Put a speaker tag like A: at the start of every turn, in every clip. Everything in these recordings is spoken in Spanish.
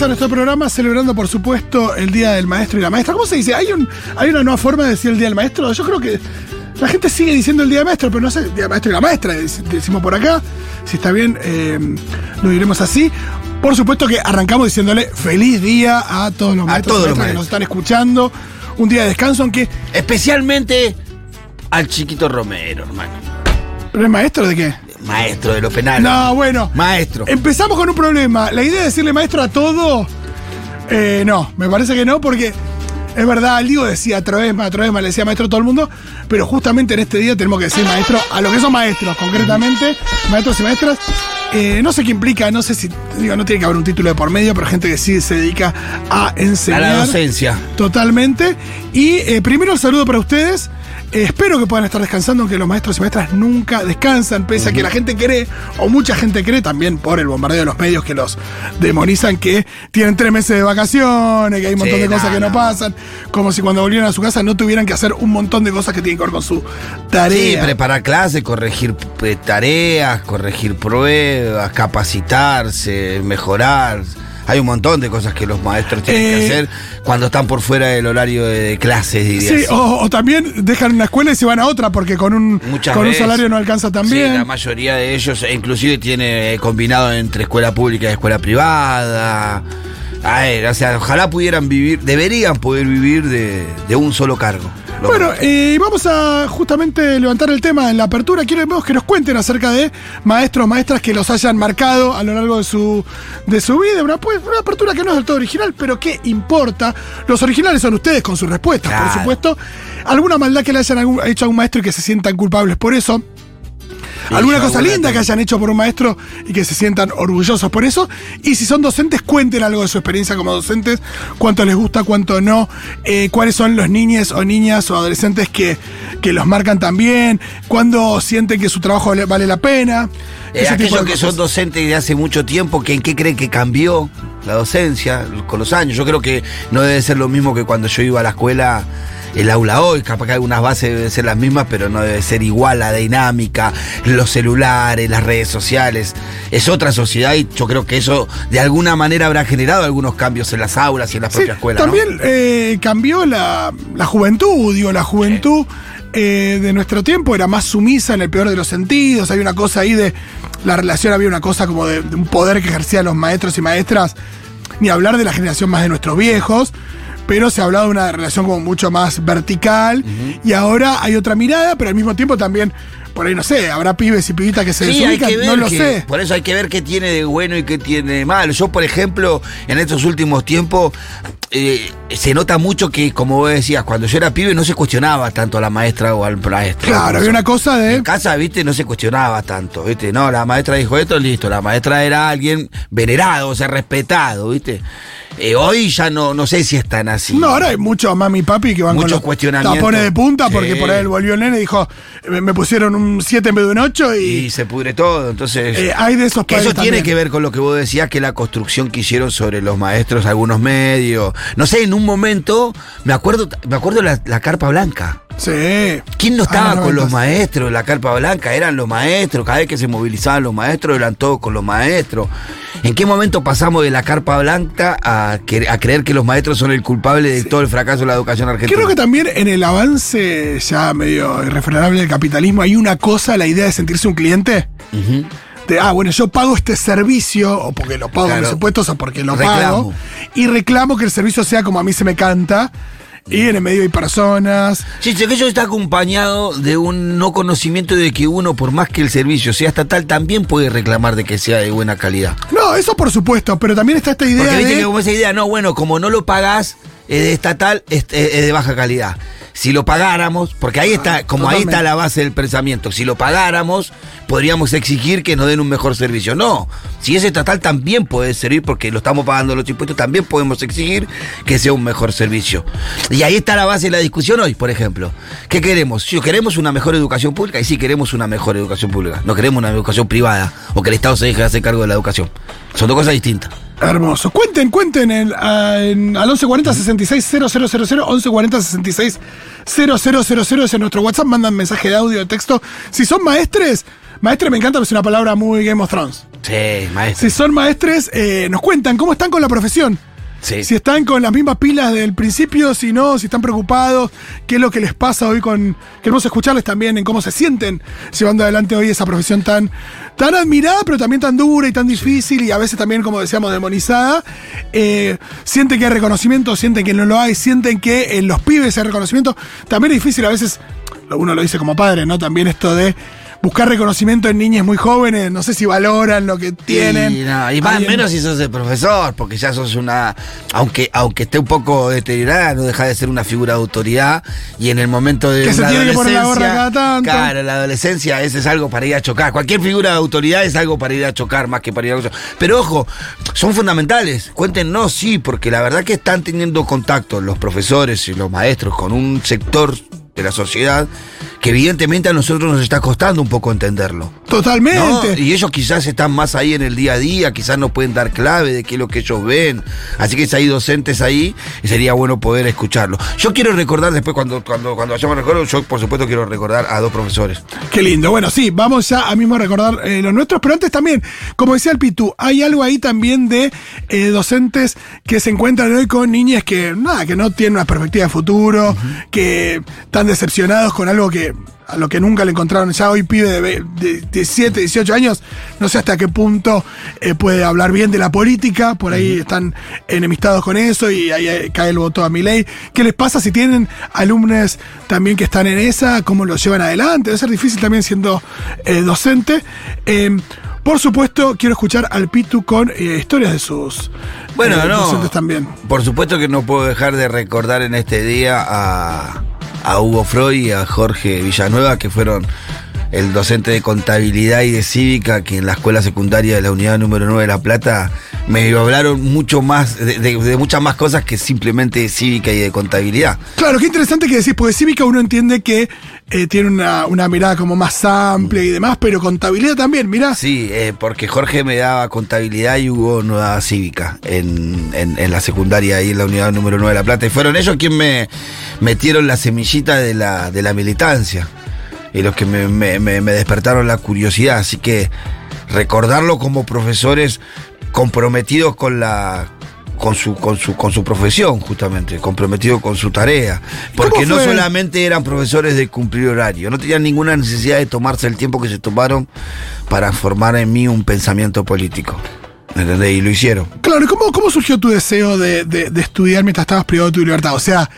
A: empieza nuestro programa celebrando, por supuesto, el Día del Maestro y la Maestra. ¿Cómo se dice? ¿Hay, un, ¿Hay una nueva forma de decir el Día del Maestro? Yo creo que la gente sigue diciendo el Día del Maestro, pero no sé, Día del Maestro y la Maestra, dec- decimos por acá. Si está bien, eh, lo diremos así. Por supuesto que arrancamos diciéndole feliz día a todos los
B: A
A: maestros y
B: todos los
A: maestras que nos
B: maestros.
A: están escuchando. Un día de descanso, aunque.
B: Especialmente al chiquito Romero, hermano.
A: ¿Pero es maestro de qué?
B: Maestro de los penales.
A: No, bueno.
B: Maestro.
A: Empezamos con un problema. La idea de decirle maestro a todo, eh, no, me parece que no, porque es verdad, el Diego decía Troesma, Troesma, le decía maestro a todo el mundo, pero justamente en este día tenemos que decir maestro a los que son maestros, concretamente, maestros y maestras. Eh, no sé qué implica, no sé si, digo, no tiene que haber un título de por medio, pero gente que sí se dedica a
B: A
A: enseñar.
B: la docencia.
A: Totalmente. Y eh, primero el saludo para ustedes. Eh, espero que puedan estar descansando, aunque los maestros y maestras nunca descansan, pese a que la gente cree, o mucha gente cree también por el bombardeo de los medios que los demonizan, que tienen tres meses de vacaciones, que hay un montón
B: Sí,
A: de cosas
B: no,
A: que no,
B: no.
A: pasan, como si cuando volvieran a su casa no tuvieran que hacer un montón de cosas que tienen que ver con su
B: Sí,
A: tarea.
B: preparar clases, corregir eh, tareas, corregir pruebas, capacitarse, mejorar. Hay un montón de cosas que los maestros tienen
A: Eh,
B: que hacer cuando están por fuera del horario de, clases, diría
A: Sí, o, o también dejan una escuela y se van a otra porque con un,
B: Muchas
A: con un salario no alcanza también.
B: Sí, la mayoría de ellos, e inclusive tiene combinado entre escuela pública y escuela privada. Ay, o sea, ojalá pudieran vivir, deberían poder vivir de, de un solo cargo.
A: Bueno, eh, vamos a justamente levantar el tema en la apertura. Queremos que nos cuenten acerca de maestros, maestras que los hayan marcado a lo largo de su, de su vida. Una, pues, una apertura que no es del todo original, pero ¿qué importa? Los originales son ustedes con sus respuestas, por supuesto. Alguna maldad que le hayan hecho a un maestro y que se sientan culpables por eso.
B: Sí,
A: Alguna cosa linda que hayan hecho por un maestro y que se sientan orgullosos por eso. Y si son docentes, cuenten algo de su experiencia como docentes, cuánto les gusta, cuánto no, eh, cuáles son los niños o niñas o adolescentes que, que los marcan también, cuándo sienten que su trabajo vale, la pena.
B: Eh, aquellos que son docentes de hace mucho tiempo, que ¿en qué creen que cambió la docencia con los años? Yo creo que no debe ser lo mismo que cuando yo iba a la escuela, el aula hoy, capaz que algunas bases deben ser las mismas, pero no debe ser igual la dinámica, los celulares, las redes sociales. Es otra sociedad y yo creo que eso de alguna manera habrá generado algunos cambios en las aulas y en la
A: Sí,
B: propia escuela. ¿no?
A: también eh, cambió la, la juventud, digo, la juventud eh, de nuestro tiempo era más sumisa en el peor de los sentidos. Hay una cosa ahí de la relación, había una cosa como de, de un poder que ejercían los maestros y maestras, ni hablar de la generación más de nuestros viejos. Pero se ha hablado de una relación como mucho más vertical. Y ahora hay otra mirada, pero al mismo tiempo también, por ahí no sé, habrá pibes y pibitas que se
B: Sí, hay
A: desubican,
B: que ver
A: no lo
B: que-
A: sé.
B: Por eso hay que ver qué tiene de bueno y qué tiene de malo. Yo, por ejemplo, en estos últimos tiempos, eh, se nota mucho que, como vos decías, cuando yo era pibe no se cuestionaba tanto a la maestra o al maestro.
A: Claro, había una cosa de.
B: En casa, viste, no se cuestionaba tanto, viste. No, la maestra dijo esto, listo. La maestra era alguien venerado, o sea, respetado, viste. Eh, hoy ya no, no sé si están así.
A: No, ahora hay muchos mami y papi que van
B: Muchos
A: con los
B: cuestionamientos.
A: tapones de punta porque
B: Sí.
A: por ahí volvió el nene y dijo, me, me pusieron un 7 en vez de un 8 y,
B: Y se pudre todo, entonces...
A: eh, hay de esos
B: Que eso tiene
A: también.
B: que ver con lo que vos decías, que la construcción que hicieron sobre los maestros, algunos medios. No sé, en un momento, me acuerdo, me acuerdo la, la carpa blanca.
A: Sí.
B: ¿Quién no
A: Ah,
B: estaba con los maestros en la carpa blanca? Eran los maestros, cada vez que se movilizaban los maestros, eran todos con los maestros. ¿En qué momento pasamos de la carpa blanca a, que- a creer que los maestros son el culpable de todo el fracaso de la educación argentina?
A: Creo que también en el avance ya medio irrefrenable del capitalismo hay una cosa, la idea de sentirse un cliente. De, ah, bueno, yo pago este servicio, o porque lo pago
B: Claro.
A: mis impuestos, o porque lo
B: Reclamo.
A: pago. Y reclamo que el servicio sea como a mí se me canta. Y en el medio hay personas.
B: Sí, que eso está acompañado de un no conocimiento de que uno, por más que el servicio sea estatal, también puede reclamar de que sea de buena calidad.
A: No, eso por supuesto, pero también está esta idea
B: Porque viste
A: de.
B: que como esa idea, no, bueno, como no lo pagás, es de estatal, es, es- es de baja calidad. Si lo pagáramos, porque ahí está, como ahí está la base del pensamiento, si lo pagáramos, podríamos exigir que nos den un mejor servicio. No, si es estatal también puede servir, porque lo estamos pagando los impuestos, también podemos exigir que sea un mejor servicio. Y ahí está la base de la discusión hoy, por ejemplo. ¿Qué queremos? Si queremos una mejor educación pública, y sí queremos una mejor educación pública. No queremos una educación privada, o que el Estado se deje de hacer cargo de la educación. Son dos cosas distintas.
A: Hermoso. Cuenten, cuenten el, a- en- al 1140 66 000, 1140 66 000 es en nuestro WhatsApp, mandan mensaje de audio, de texto. Si son maestres, maestre me encanta, pero es una palabra muy Game of Thrones.
B: Sí, maestro.
A: Si son maestres, eh, nos cuentan cómo están con la profesión.
B: Sí.
A: Si están con las mismas pilas del principio, si no, si están preocupados, qué es lo que les pasa hoy con. Queremos escucharles también en cómo se sienten llevando adelante hoy esa profesión tan, tan admirada, pero también tan dura y tan difícil, y a veces también, como decíamos, demonizada. Eh, sienten que hay reconocimiento, sienten que no lo hay, sienten que en los pibes hay reconocimiento. También es difícil a veces, uno lo dice como padre, ¿no? También esto de buscar reconocimiento en niñas muy jóvenes, no sé si valoran lo que tienen.
B: Y, no, y más
A: Alguien-
B: menos si sos el profesor, porque ya sos una. Aunque, aunque esté un poco deteriorada, no deja de ser una figura de autoridad. Y en el momento de.
A: Que se
B: la
A: tiene que poner la gorra cada tanto.
B: Claro, la adolescencia ese es algo para ir a chocar. Cualquier figura de autoridad es algo para ir a chocar más que para ir a chocar. Pero ojo, son fundamentales. Cuéntenos, sí, porque la verdad que están teniendo contacto los profesores y los maestros con un sector de la sociedad que evidentemente a nosotros nos está costando un poco entenderlo.
A: Totalmente.
B: ¿no? Y ellos quizás están más ahí en el día a día, quizás nos pueden dar clave de qué es lo que ellos ven. Así que si hay docentes ahí, sería bueno poder escucharlo. Yo quiero recordar después, cuando, cuando, cuando vayamos a recordar, yo por supuesto quiero recordar a dos profesores.
A: Qué lindo. Bueno, sí, vamos ya a mismo recordar eh, los nuestros, pero antes también, como decía el Pitu, hay algo ahí también de eh, docentes que se encuentran hoy con niñas que, nada, que no tienen una perspectiva de futuro, que están decepcionados con algo que a lo que nunca le encontraron ya hoy pibe de, de 17, 18 años, no sé hasta qué punto eh, puede hablar bien de la política, por ahí están enemistados con eso y ahí eh, cae el voto a mi ley. ¿Qué les pasa si tienen alumnos también que están en esa? ¿Cómo lo llevan adelante? Debe ser difícil también siendo eh, docente. Eh, por supuesto, quiero escuchar al Pitu con eh, historias de sus
B: Bueno,
A: eh,
B: no.
A: docentes también.
B: Por supuesto que no puedo dejar de recordar en este día a, a Hugo Freud y a Jorge Villanueva, que fueron el docente de contabilidad y de cívica, que en la escuela secundaria de la unidad número 9 de La Plata me hablaron mucho más, de, de- de muchas más cosas que simplemente de cívica y de contabilidad.
A: Claro, qué interesante que decís, porque cívica uno entiende que eh, tiene una, una mirada como más amplia y demás, pero contabilidad también, mirá.
B: Sí, eh, porque Jorge me daba contabilidad y Hugo no daba cívica en, en- en la secundaria ahí en la unidad número 9 de La Plata. Y fueron ellos quienes me metieron la semillita de la, de la militancia y los que me, me- me- despertaron la curiosidad. Así que recordarlo como profesores comprometidos con la con su, con su, con su profesión, justamente, comprometidos con su tarea. Porque no solamente eran profesores de cumplir horario, no tenían ninguna necesidad de tomarse el tiempo que se tomaron para formar en mí un pensamiento político. ¿Entendés? Y lo hicieron.
A: Claro, ¿y ¿cómo, cómo surgió tu deseo de, de- de estudiar mientras estabas privado de tu libertad? O sea,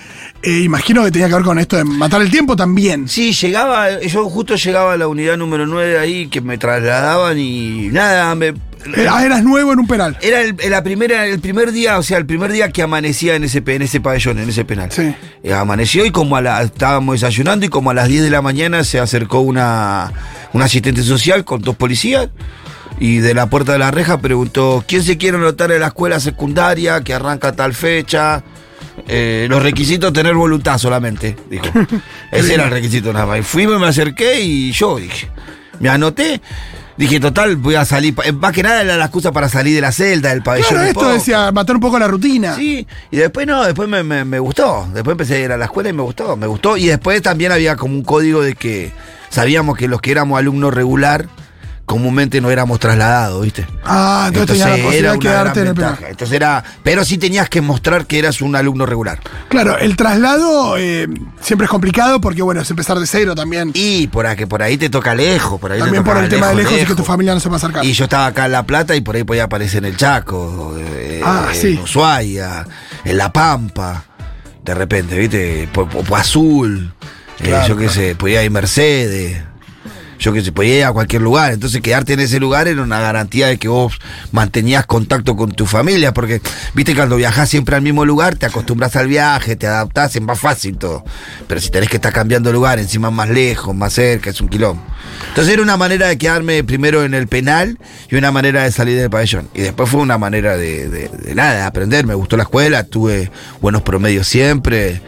A: eh, imagino que tenía que ver con esto de matar el tiempo también.
B: Sí, llegaba, yo justo llegaba a la unidad número 9 ahí, que me trasladaban y nada, me,
A: Era- eras nuevo en un penal.
B: Era el, la primera, el primer día, o sea, el primer día que amanecía en ese, en ese pabellón, en ese penal.
A: Sí.
B: Eh, amaneció y como a la, estábamos desayunando y como a las 10 de la mañana se acercó una, una asistente social con dos policías y de la puerta de la reja preguntó, ¿quién se quiere anotar en la escuela secundaria que arranca tal fecha? Eh, los requisitos tener voluntad solamente, dijo. Ese era el requisito nada más. Y fui, me acerqué y yo dije, me anoté. Dije, total, voy a salir. eh, Más que nada era la excusa para salir de la celda, del pabellón.
A: Claro, esto
B: poco.
A: decía matar un poco la rutina.
B: Sí, y después no, después me, me- me gustó. Después empecé a ir a la escuela y me gustó, me gustó. Y después también había como un código de que sabíamos que los que éramos alumnos regular, comúnmente no éramos trasladados, ¿viste?
A: Ah, entonces, tenías la
B: una
A: quedarte en
B: gran
A: el
B: ventaja. Entonces era, pero sí tenías que mostrar que eras un alumno regular.
A: Claro, el traslado eh, siempre es complicado porque, bueno, es empezar de cero también.
B: Y por ahí, que por ahí te toca lejos, por ahí te
A: también
B: toca
A: por el tema de lejos y que tu familia no se va a acercar.
B: Y yo estaba acá en La Plata y por ahí podía aparecer en el Chaco, eh,
A: Ah,
B: en
A: sí.
B: Ushuaia, en La Pampa, de repente, ¿viste? Po, Po- Po Azul, eh,
A: Claro,
B: yo qué
A: claro.
B: sé, podía ir Mercedes, yo qué sé, podía ir a cualquier lugar. Entonces quedarte en ese lugar era una garantía de que vos mantenías contacto con tu familia, porque, viste, cuando viajás siempre al mismo lugar, te acostumbras al viaje, te adaptás, es más fácil todo. Pero si tenés que estar cambiando lugar, encima más lejos, más cerca, es un quilombo. Entonces era una manera de quedarme primero en el penal y una manera de salir del pabellón. Y después fue una manera de, de- de nada, de aprender. Me gustó la escuela, tuve buenos promedios siempre.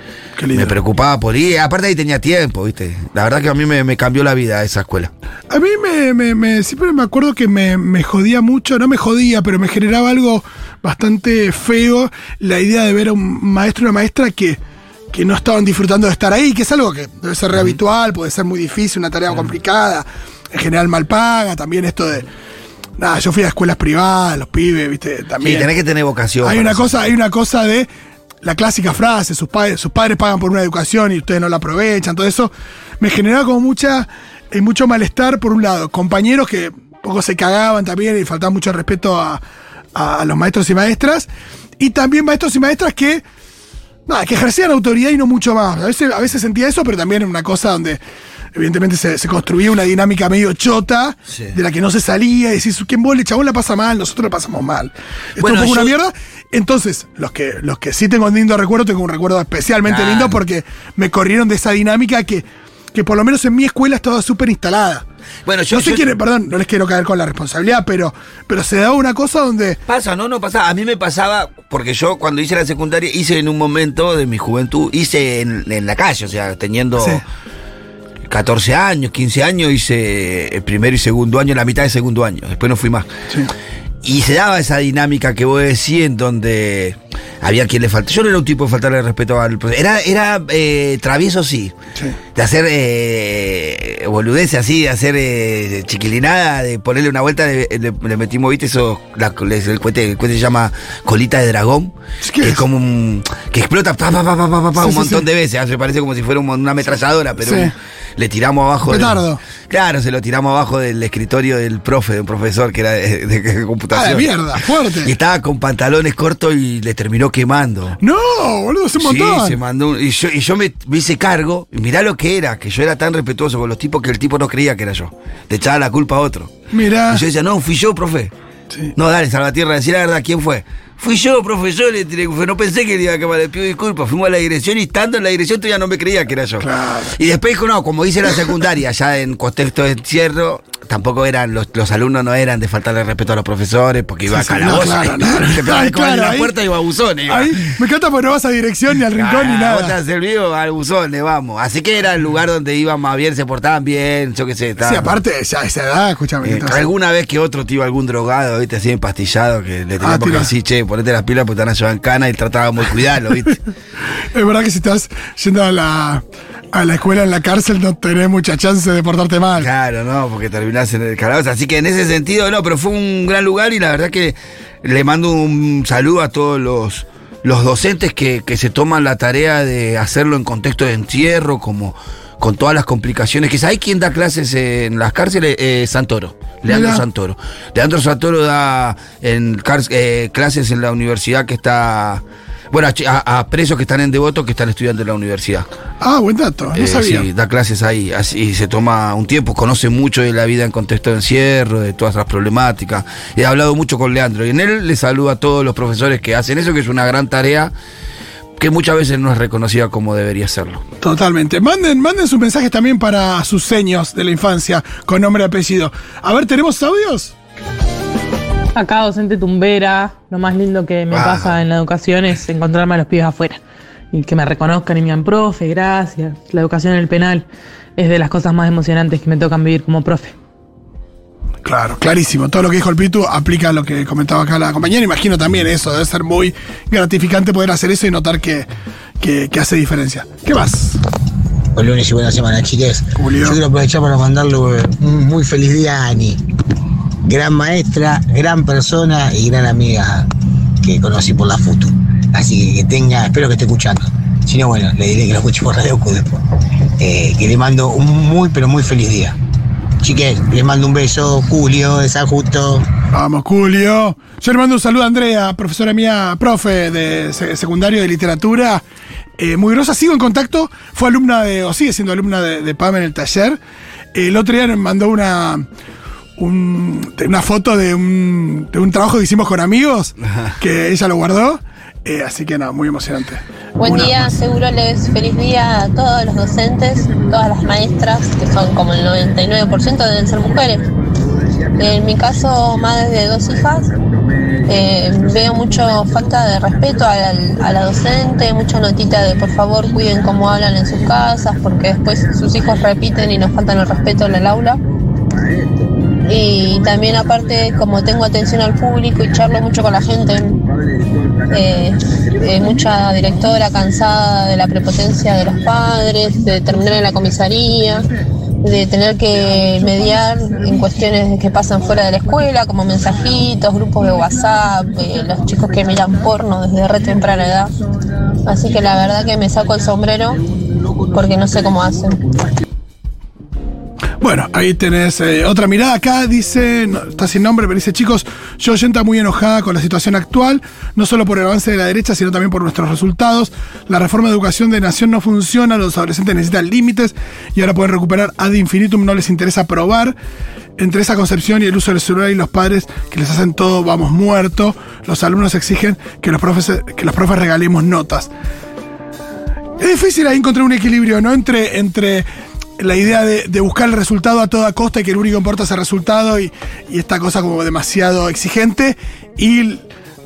B: Me preocupaba por ir. Aparte ahí tenía tiempo, ¿viste? La verdad que a mí me, me cambió la vida esa escuela.
A: A mí me, me- me- siempre me acuerdo que me, me jodía mucho, no me jodía, pero me generaba algo bastante feo la idea de ver a un maestro y una maestra que, que no estaban disfrutando de estar ahí, que es algo que debe ser re habitual, puede ser muy difícil, una tarea complicada, en general mal paga, también esto de, nada, yo fui a escuelas privadas, los pibes, viste,
B: Sí,
A: también.
B: tenés que tener vocación.
A: hay una
B: eso.
A: cosa, hay una cosa de la clásica frase, sus padres, sus padres pagan por una educación y ustedes no la aprovechan, todo eso. Me generaba como mucha, eh, mucho malestar, por un lado, compañeros que poco se cagaban también y faltaba mucho respeto a, a- los maestros y maestras. Y también maestros y maestras que Nada, que ejercían autoridad y no mucho más. A veces, a veces sentía eso, pero también una cosa donde evidentemente se, se construía una dinámica medio chota,
B: Sí.
A: de la que no se salía, y decís, ¿quién vos el chabón la pasa mal? Nosotros la pasamos mal. Esto
B: Bueno,
A: es un poco una
B: yo-
A: mierda. Entonces, los que, los que sí tengo un lindo recuerdo, tengo un recuerdo especialmente lindo porque me corrieron de esa dinámica que, que por lo menos en mi escuela estaba súper instalada.
B: Bueno, yo,
A: no sé
B: yo-
A: quién, perdón, no les quiero caer con la responsabilidad, pero, pero se daba una cosa donde
B: Pasa, no, no pasa. A mí me pasaba, porque yo cuando hice la secundaria, hice en un momento de mi juventud, hice en, en la calle, o sea, teniendo
A: Sí.
B: 14 años, 15 años, hice el primero y segundo año, la mitad del segundo año, después no fui más.
A: Sí.
B: Y se daba esa dinámica que vos decís en donde había quien le faltaba. Yo no era un tipo de faltarle respeto al profesor. Era, era eh, travieso, sí.
A: Sí.
B: De hacer eh, boludeces así, de hacer eh, chiquilinada, de ponerle una vuelta, le, le- le metimos, viste, eso, la- el cohete, el cohete se llama colita de dragón.
A: ¿Qué
B: que
A: es?
B: es como un. que explota pa, pa, pa,
A: Sí,
B: un montón
A: sí.
B: de veces. Hace parece como si fuera un- una ametralladora, pero un- le tiramos abajo. del- claro, se lo tiramos abajo del escritorio del profe, de un profesor que era de, de- de
A: Ah,
B: computación.
A: de mierda,
B: Y
A: fuerte.
B: estaba con pantalones cortos y le terminó quemando.
A: No, boludo, es un
B: Sí, se mandó y yo, y yo me, me hice cargo, y mirá lo que era, que yo era tan respetuoso con los tipos que el tipo no creía que era yo. Le echaba la culpa a otro.
A: Mirá.
B: Y yo decía, no, fui yo, profe.
A: Sí.
B: No, dale, Salvatierra, decir la verdad, ¿quién fue? Fui yo, profesor, no pensé que le iba a quemar, le pido disculpas. Fuimos a la dirección y estando en la dirección todavía no me creía que era yo.
A: Claro.
B: Y después dijo, no, como hice la secundaria, ya en contexto de encierro, tampoco eran, los, los alumnos no eran de faltarle respeto a los profesores, porque iba
A: Sí,
B: a
A: sí,
B: calabozo.
A: no, claro, no.
B: Te
A: claro,
B: la
A: ahí-
B: puerta y iba.
A: Ahí me encanta porque no vas a dirección ni al rincón ni
B: Ah, Vos te
A: nada.
B: has servido al buzón, le vamos. Así que era el lugar donde iban más bien, se portaban bien, yo qué sé.
A: Sí,
B: estaban-
A: aparte, ya a esa edad, escúchame.
B: eh, alguna vez que otro tío, algún drogado, viste, así empastillado, que le teníamos que
A: tira.
B: decir, che, ponete las pilas porque te van a llevar en cana y tratábamos de cuidarlo, viste.
A: Es verdad que si estás yendo a la, a la escuela en la cárcel no tenés mucha chance de portarte mal.
B: Claro, no, porque terminás en el calabozo. Así que en ese sentido, no, pero fue un gran lugar y la verdad que le mando un saludo a todos los, los docentes que, que se toman la tarea de hacerlo en contexto de encierro, como con todas las complicaciones. que ¿Hay quien da clases en las cárceles? Eh, Santoro, Leandro. Santoro. Leandro Santoro da en eh, clases en la universidad que está... Bueno, a presos que están en Devoto que están estudiando en la universidad.
A: Ah, buen dato, no
B: Eh,
A: sabía.
B: Sí, da clases ahí, así se toma un tiempo, conoce mucho de la vida en contexto de encierro, de todas las problemáticas. He hablado mucho con Leandro y en él le saludo a todos los profesores que hacen eso, que es una gran tarea que muchas veces no es reconocida como debería serlo.
A: Totalmente. Manden, manden sus mensajes también para sus seños de la infancia con nombre y apellido. A ver, ¿tenemos audios?
C: Acá, docente tumbera, lo más lindo que me
B: Ah.
C: pasa en la educación es encontrarme a los pibes afuera. Y que me reconozcan y me digan, profe, gracias. La educación en el penal es de las cosas más emocionantes que me tocan vivir como profe.
A: Claro, clarísimo. Todo lo que dijo el Pitu aplica a lo que comentaba acá la compañera. Imagino también eso, debe ser muy gratificante poder hacer eso y notar que, que- que hace diferencia. ¿Qué más?
D: Buen lunes y buena semana, chiques.
A: Julio.
D: Yo quiero aprovechar para mandarle un muy feliz día a Ani. Gran maestra, gran persona y gran amiga que conocí por la FUTU. Así que tenga, espero que esté escuchando. Si no, bueno, le diré que lo escuche por Radio Q después. Eh, que le mando un muy, pero muy feliz día. Chiques, les mando un beso. Julio, de San Justo.
A: Vamos, Julio. Yo le mando un saludo a Andrea, profesora mía, profe de se- secundario de literatura. eh, muy grosa, sigo en contacto. Fue alumna de, o sigue siendo alumna de, de PAM en el taller. El otro día me mandó una, un- una foto de un, de un trabajo que hicimos con amigos, que ella lo guardó. eh, así que nada, muy emocionante.
E: Buen
A: Una-
E: día, seguro les feliz día a todos los docentes, todas las maestras, que son como el 99% deben ser mujeres. En mi caso, madre de dos hijas, eh, veo mucho falta de respeto a la, a la docente, mucha notita de por favor cuiden cómo hablan en sus casas, porque después sus hijos repiten y nos faltan el respeto en el aula. Y también aparte, como tengo atención al público y charlo mucho con la gente, eh, eh, mucha directora cansada de la prepotencia de los padres, de terminar en la comisaría, de tener que mediar en cuestiones que pasan fuera de la escuela, como mensajitos, grupos de WhatsApp, eh, los chicos que miran porno desde re temprana edad. Así que la verdad que me saco el sombrero porque no sé cómo hacen.
A: Bueno, ahí tenés eh, otra mirada. Acá dice, está sin nombre, pero dice, chicos, yo oyenta muy enojada con la situación actual, no solo por el avance de la derecha, sino también por nuestros resultados. La reforma de educación de nación no funciona, los adolescentes necesitan límites y ahora pueden recuperar ad infinitum, no les interesa probar. Entre esa concepción y el uso del celular y los padres que les hacen todo, vamos muerto, los alumnos exigen que los profes, que los profes regalemos notas. Es difícil ahí encontrar un equilibrio, ¿no? Entre, entre la idea de, de buscar el resultado a toda costa y que lo único que importa es el resultado y, y esta cosa como demasiado exigente y,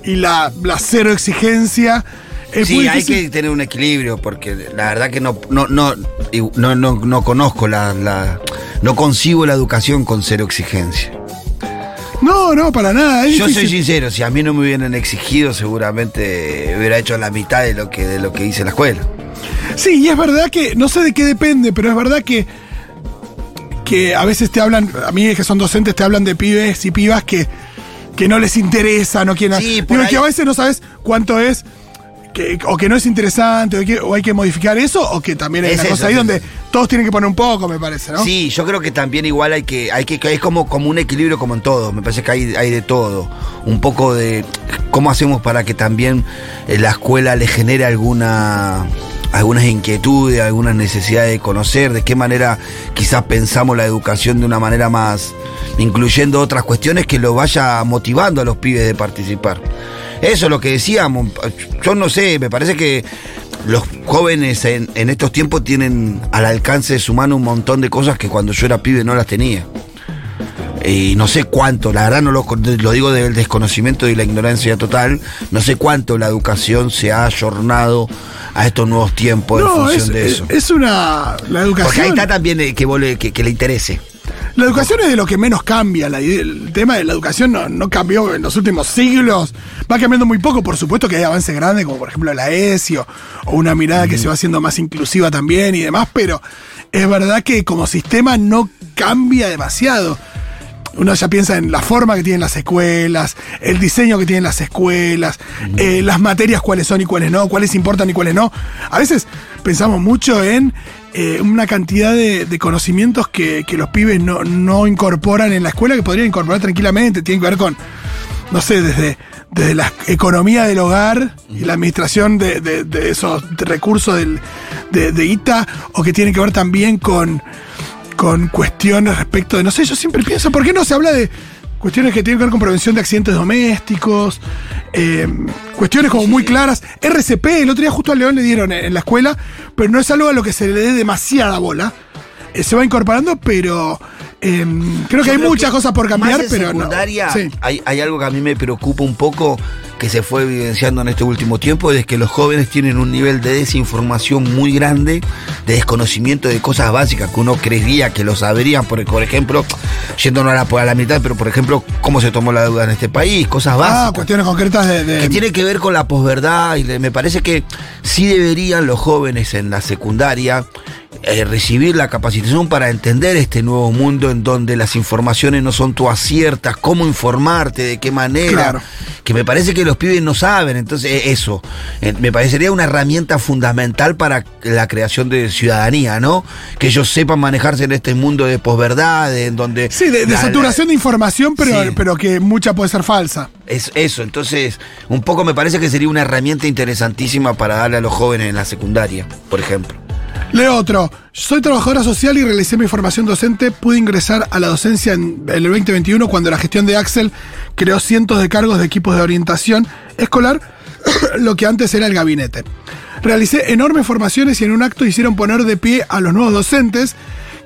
A: y la, la cero exigencia. Es
B: Sí, hay que tener un equilibrio, porque la verdad que no, no, no, no, no, no conozco la, la- no concibo la educación con cero exigencia.
A: No, no, para nada. es
B: Yo soy sincero, si a mí no me hubieran exigido, seguramente hubiera hecho la mitad de lo que, de lo que hice en la escuela.
A: Sí, y es verdad que, no sé de qué depende, pero es verdad que, que a veces te hablan, a mí que son docentes, te hablan de pibes y pibas que, que no les interesa, no quieren.
B: Sí, por
A: Digo,
B: ahí-
A: que a veces no sabes cuánto es. Que, o que no es interesante, o, que- o hay que modificar eso, o que también hay
B: Es
A: una
B: eso,
A: cosa ahí
B: es
A: donde
B: eso.
A: todos tienen que poner un poco, me parece, ¿no?
B: Sí, yo creo que también igual hay que, hay que, que es como, como un equilibrio como en todo, me parece que hay, hay de todo. Un poco de cómo hacemos para que también eh, la escuela le genere alguna algunas inquietudes, algunas necesidades de conocer, de qué manera quizás pensamos la educación de una manera más, incluyendo otras cuestiones que lo vaya motivando a los pibes de participar. Eso es lo que decíamos, yo no sé, me parece que los jóvenes en, en estos tiempos tienen al alcance de su mano un montón de cosas que cuando yo era pibe no las tenía. Y no sé cuánto, la verdad no lo, lo digo del desconocimiento y la ignorancia total, no sé cuánto la educación se ha ayornado a estos nuevos tiempos en función
A: es,
B: de
A: es-
B: eso.
A: es una. La educación.
B: Porque ahí está también eh, que, vos le- que, que le interese.
A: La educación es de lo que menos cambia. la el tema de la educación no, no cambió en los últimos siglos. Va cambiando muy poco. Por supuesto que hay avances grandes, como por ejemplo la ESI o, o una mirada que se va haciendo más inclusiva también y demás, pero es verdad que como sistema no cambia demasiado. Uno ya piensa en la forma que tienen las escuelas, el diseño que tienen las escuelas, eh, las materias cuáles son y cuáles no, cuáles importan y cuáles no. A veces pensamos mucho en eh, una cantidad de, de conocimientos que, que los pibes no, no incorporan en la escuela que podrían incorporar tranquilamente. Tienen que ver con, no sé, desde, desde la economía del hogar y la administración de, de- de esos recursos del, de, de ITA, o que tienen que ver también con con cuestiones respecto de, no sé, yo siempre pienso, ¿por qué no se habla de cuestiones que tienen que ver con prevención de accidentes domésticos? eh, cuestiones como muy claras. RCP, el otro día justo a León le dieron en, la escuela, pero no es algo a lo que se le dé demasiada bola. Eh, se va incorporando, pero eh, creo que
B: Yo
A: hay
B: creo
A: muchas
B: que
A: cosas por cambiar,
B: más en
A: pero
B: secundaria
A: no. Sí.
B: hay, hay algo que a mí me preocupa un poco que se fue evidenciando en este último tiempo, es que los jóvenes tienen un nivel de desinformación muy grande, de desconocimiento de cosas básicas que uno creería que lo sabrían, por, por ejemplo, yéndonos a la, a la mitad, pero por ejemplo, cómo se tomó la deuda en este país, cosas
A: Ah,
B: básicas.
A: cuestiones concretas de. de-
B: que tiene que ver con la posverdad y me parece que sí deberían los jóvenes en la secundaria eh, recibir la capacitación para entender este nuevo mundo en donde las informaciones no son todas ciertas, cómo informarte, de qué manera,
A: Claro.
B: que me parece que los pibes no saben, entonces eh, eso, eh, me parecería una herramienta fundamental para la creación de ciudadanía, ¿no? Que ellos sepan manejarse en este mundo de posverdad, en donde...
A: Sí, de, de
B: la- la-
A: saturación de información, pero,
B: Sí.
A: pero que mucha puede ser falsa.
B: es eso, entonces un poco me parece que sería una herramienta interesantísima para darle a los jóvenes en la secundaria, por ejemplo.
A: Leo otro. Soy trabajadora social y realicé mi formación docente. Pude ingresar a la docencia en el 2021 cuando la gestión de Axel creó cientos de cargos de equipos de orientación escolar, lo que antes era el gabinete. Realicé enormes formaciones y en un acto hicieron poner de pie a los nuevos docentes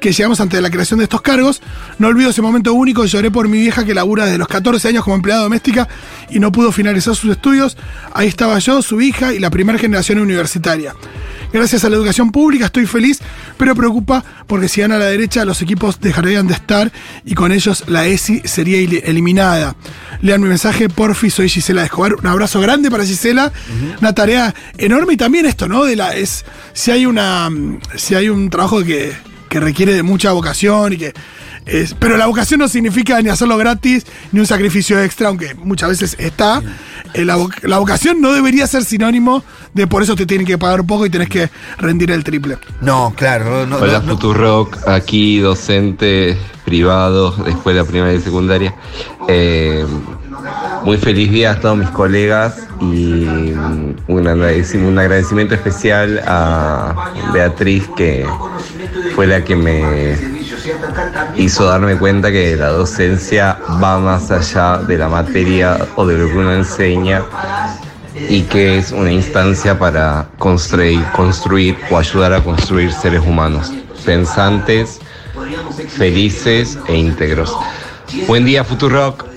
A: que llegamos ante la creación de estos cargos. No olvido ese momento único, lloré por mi vieja que labura desde los 14 años como empleada doméstica y no pudo finalizar sus estudios. Ahí estaba yo, su hija y la primera generación universitaria. Gracias a la educación pública estoy feliz, pero preocupa porque si gana la derecha los equipos dejarían de estar y con ellos la ESI sería eliminada. Lean mi mensaje, porfi, soy Gisela de Escobar. Un abrazo grande para Gisela, una tarea enorme y también esto, ¿no? De la es si hay una si hay un trabajo que que requiere de mucha vocación y que. Es- pero la vocación no significa ni hacerlo gratis ni un sacrificio extra, aunque muchas veces está. Eh, la, la vocación no debería ser sinónimo de por eso te tienen que pagar un poco y tenés que rendir el triple.
B: No, claro. No,
F: Hola
B: no, no.
F: Futurock, aquí docente privado de escuela primaria y secundaria. Eh, muy feliz día a todos mis colegas y mm, un, agradecimiento, especial a Beatriz que fue la que me hizo darme cuenta que la docencia va más allá de la materia o de lo que uno enseña y que es una instancia para construir, construir o ayudar a construir seres humanos, pensantes, felices e íntegros. Buen día, Futurock.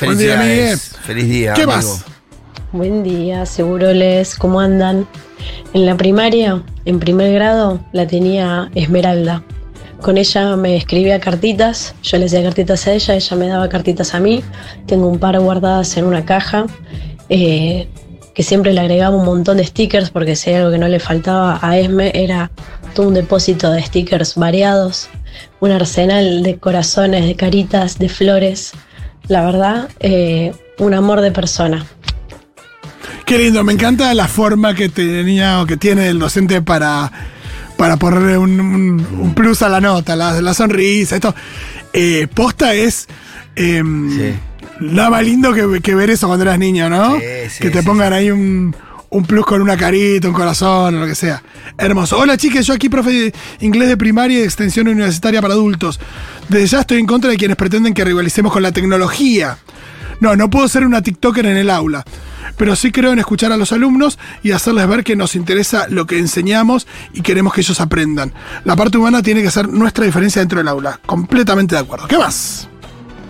A: Buen día,
B: Felicidades. Feliz día.
A: ¿Qué
B: amigo.
A: más?
E: Buen día, seguro les, ¿cómo andan? En la primaria, en primer grado, la tenía Esmeralda. Con ella me escribía cartitas, yo le hacía cartitas a ella, ella me daba cartitas a mí. Tengo un par guardadas en una caja, eh, que siempre le agregaba un montón de stickers, porque si hay algo que no le faltaba a Esme era todo un depósito de stickers variados, un arsenal de corazones, de caritas, de flores. La verdad, eh, un amor de persona.
A: Qué lindo, me encanta la forma que tenía o que tiene el docente para, para ponerle un, un- un plus a la nota, la, la sonrisa, esto. Eh, posta es. em,
B: Sí.
A: Nada más lindo que, que ver eso cuando eras niño, ¿no?
B: Sí, sí,
A: que te
B: sí,
A: pongan ahí un, un plus con una carita, un corazón, lo que sea. Hermoso. Hola chicas, yo aquí profe de inglés de primaria y de extensión universitaria para adultos. Desde ya estoy en contra de quienes pretenden que rivalicemos con la tecnología. No, no puedo ser una TikToker en el aula. Pero sí creo en escuchar a los alumnos y hacerles ver que nos interesa lo que enseñamos y queremos que ellos aprendan. La parte humana tiene que ser nuestra diferencia dentro del aula. Completamente de acuerdo. ¿Qué más?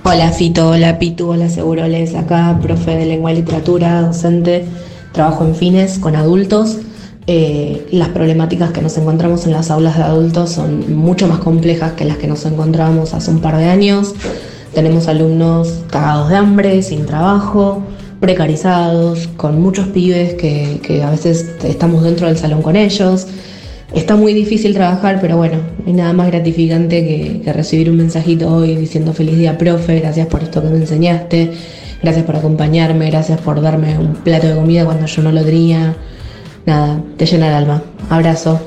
G: Hola Fito, hola Pitu, hola Seguroles, acá profe de lengua y literatura, docente, trabajo en fines con adultos. Eh, las problemáticas que nos encontramos en las aulas de adultos son mucho más complejas que las que nos encontrábamos hace un par de años. Tenemos alumnos cagados de hambre, sin trabajo, precarizados, con muchos pibes que, a veces estamos dentro del salón con ellos. Está muy difícil trabajar, pero bueno, no hay nada más gratificante que, que recibir un mensajito hoy diciendo feliz día, profe, gracias por esto que me enseñaste, gracias por acompañarme, gracias por darme un plato de comida cuando yo no lo tenía. Nada, te llena el alma. Abrazo.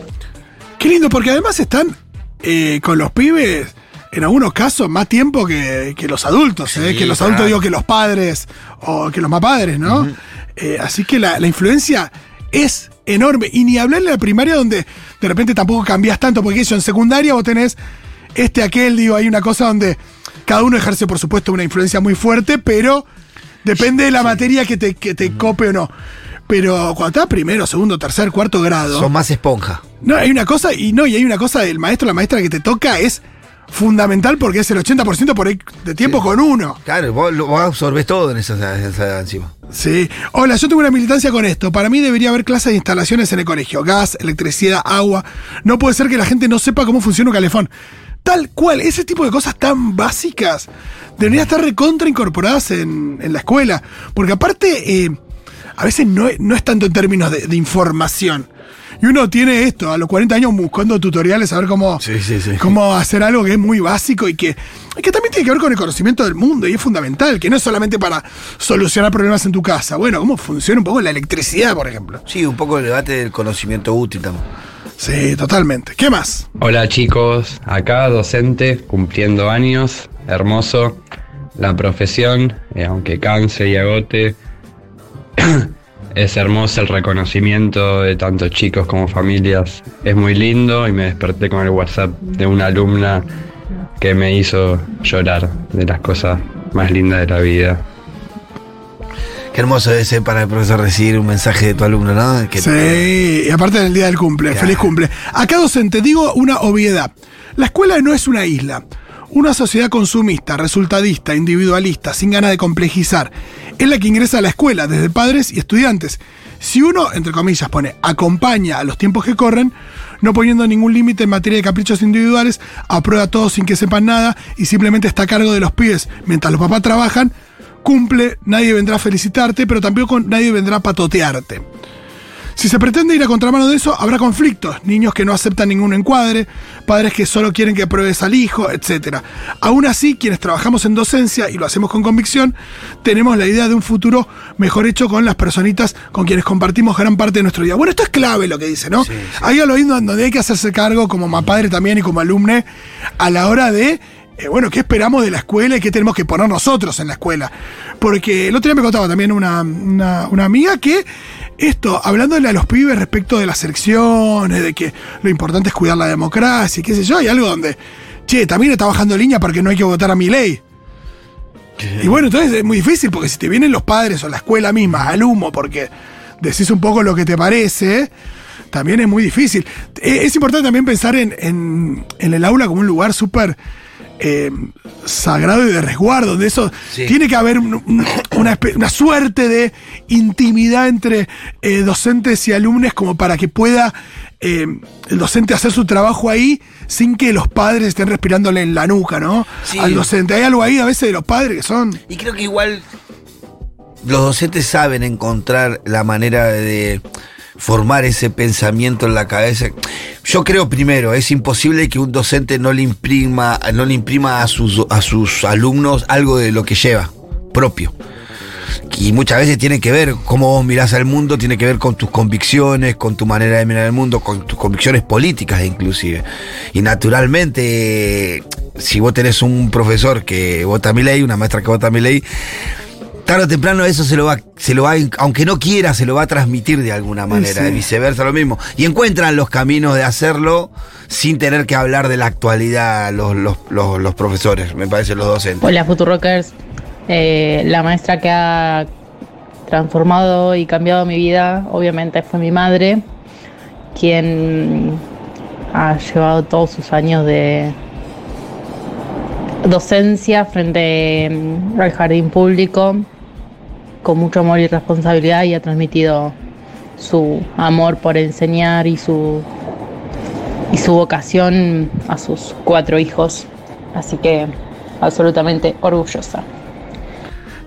A: Qué lindo, porque además están eh, con los pibes, en algunos casos, más tiempo que, que los adultos. eh,
B: Sí,
A: que los
B: claro.
A: adultos digo que los padres o que los más padres, ¿no? Eh, así que la, la influencia es enorme. Y ni hablar en la primaria donde de repente tampoco cambias tanto, porque eso en secundaria vos tenés este, aquel, digo, hay una cosa donde cada uno ejerce, por supuesto, una influencia muy fuerte, pero depende de la materia que te, que te cope o no. Pero cuando estás primero, segundo, tercer, cuarto grado.
B: Son más esponja.
A: No, hay una cosa, y no, y hay una cosa del maestro, la maestra que te toca es fundamental porque es el 80% por ahí de tiempo con uno.
B: Claro, vos, vos absorbés todo en esa, en esa encima.
A: Sí. Hola, yo tengo una militancia con esto. Para mí debería haber clases de instalaciones en el colegio. Gas, electricidad, agua. No puede ser que la gente no sepa cómo funciona un calefón. Tal cual, ese tipo de cosas tan básicas deberían estar recontra incorporadas en, en la escuela. Porque aparte, eh, a veces no, no es tanto en términos de información. Y uno tiene esto, a los 40 años buscando tutoriales a ver cómo,
B: Sí, sí, sí.
A: cómo hacer algo que es muy básico y que, y que también tiene que ver con el conocimiento del mundo y es fundamental, que no es solamente para solucionar problemas en tu casa. Bueno, cómo funciona un poco la electricidad, por ejemplo.
B: Sí, un poco el debate del conocimiento útil también.
A: Sí, totalmente. ¿Qué más?
H: Hola chicos, acá docente, cumpliendo años, hermoso. La profesión, eh, aunque canse y agote, es hermoso el reconocimiento de tanto chicos como familias. Es muy lindo y me desperté con el WhatsApp de una alumna que me hizo llorar de las cosas más lindas de la vida.
B: Qué hermoso debe ser para el profesor recibir un mensaje de tu alumno, ¿no? Que-
A: Sí, y aparte del día del cumple,
B: Claro.
A: feliz cumple. Acá, docente, digo una obviedad. La escuela no es una isla. Una sociedad consumista, resultadista, individualista, sin ganas de complejizar, es la que ingresa a la escuela, desde padres y estudiantes. Si uno, entre comillas, pone acompaña a los tiempos que corren, no poniendo ningún límite en materia de caprichos individuales, aprueba todo sin que sepan nada y simplemente está a cargo de los pibes mientras los papás trabajan, cumple, nadie vendrá a felicitarte, pero tampoco nadie vendrá a patotearte. Si se pretende ir a contramano de eso, habrá conflictos. Niños que no aceptan ningún encuadre, padres que solo quieren que pruebes al hijo, etc. Aún así, quienes trabajamos en docencia y lo hacemos con convicción, tenemos la idea de un futuro mejor hecho con las personitas con quienes compartimos gran parte de nuestro día. Bueno, esto es clave lo que dice, ¿no? Ahí al oído donde hay que hacerse cargo como padre también y como alumne a la hora de eh, bueno, ¿qué esperamos de la escuela y qué tenemos que poner nosotros en la escuela? Porque el otro día me contaba también una, una, amiga que esto, hablándole a los pibes respecto de las elecciones, de que lo importante es cuidar la democracia, y qué sé yo, hay algo donde, che, también está bajando línea porque no hay que votar a mi ley. Y bueno, entonces es muy difícil porque si te vienen los padres o la escuela misma al humo porque decís un poco lo que te parece, también es muy difícil. E, es importante también pensar en, en, en el aula como un lugar súper eh, sagrado y de resguardo, de eso tiene que haber una, suerte de intimidad entre eh, docentes y alumnos como para que pueda eh, el docente hacer su trabajo ahí sin que los padres estén respirándole en la nuca, ¿no? Al docente. Hay algo ahí a veces de los padres que son...
B: Y creo que igual los docentes saben encontrar la manera de formar ese pensamiento en la cabeza. Yo creo primero, es imposible que un docente no le imprima, no le imprima a sus, a sus alumnos algo de lo que lleva, propio. Y muchas veces tiene que ver cómo vos mirás al mundo, tiene que ver con tus convicciones, con tu manera de mirar el mundo, con tus convicciones políticas inclusive. Y naturalmente, si vos tenés un profesor que vota mi ley, una maestra que vota mi ley, tarde o temprano eso se lo va, se lo va, aunque no quiera, se lo va a transmitir de alguna manera, y viceversa lo mismo. Y encuentran los caminos de hacerlo sin tener que hablar de la actualidad los, los, profesores, me parece, los docentes.
C: Hola, Futurockers. Eh, la maestra que ha transformado y cambiado mi vida, obviamente, fue mi madre, quien ha llevado todos sus años de docencia frente al jardín público con mucho amor y responsabilidad y ha transmitido su amor por enseñar y su y su vocación a sus cuatro hijos. Así que absolutamente orgullosa.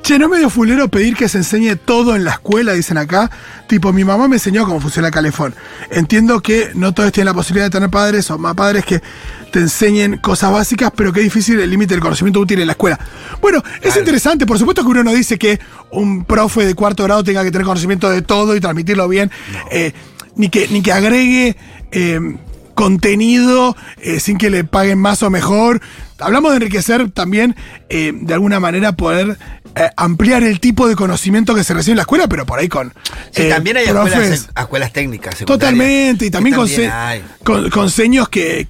A: Che, no medio fulero pedir que se enseñe todo en la escuela, dicen acá. Tipo, mi mamá me enseñó cómo funciona el calefón. Entiendo que no todos tienen la posibilidad de tener padres o más padres que te enseñen cosas básicas, pero qué difícil el límite del conocimiento útil en la escuela. Bueno, es interesante, por supuesto que uno no dice que un profe de cuarto grado tenga que tener conocimiento de todo y transmitirlo bien, eh, ni, que, ni que agregue... Eh, contenido eh, sin que le paguen más o mejor. Hablamos de enriquecer también, de alguna manera, poder eh, ampliar el tipo de conocimiento que se recibe en la escuela, pero por ahí con.
B: Sí, eh, también hay escuelas, escuelas, técnicas.
A: Totalmente, y también con, con, seños que,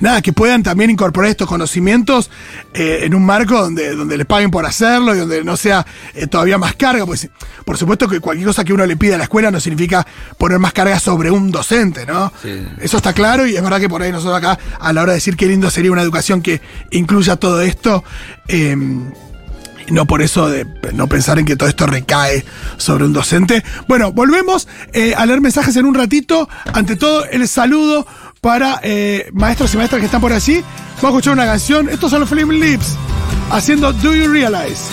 A: nada, que puedan también incorporar estos conocimientos eh, en un marco donde, donde les paguen por hacerlo y donde no sea todavía más carga. Pues, por supuesto que cualquier cosa que uno le pida a la escuela no significa poner más carga sobre un docente, ¿no? Eso está claro y es verdad que por ahí nosotros acá, a la hora de decir qué lindo sería una educación que incluya todo esto, no por eso de no pensar en que todo esto recae sobre un docente. Bueno, volvemos eh, a leer mensajes en un ratito. Ante todo, el saludo para eh, maestros y maestras que están por allí. Vamos a escuchar una canción. Estos son los Flame Lips haciendo Do You Realize.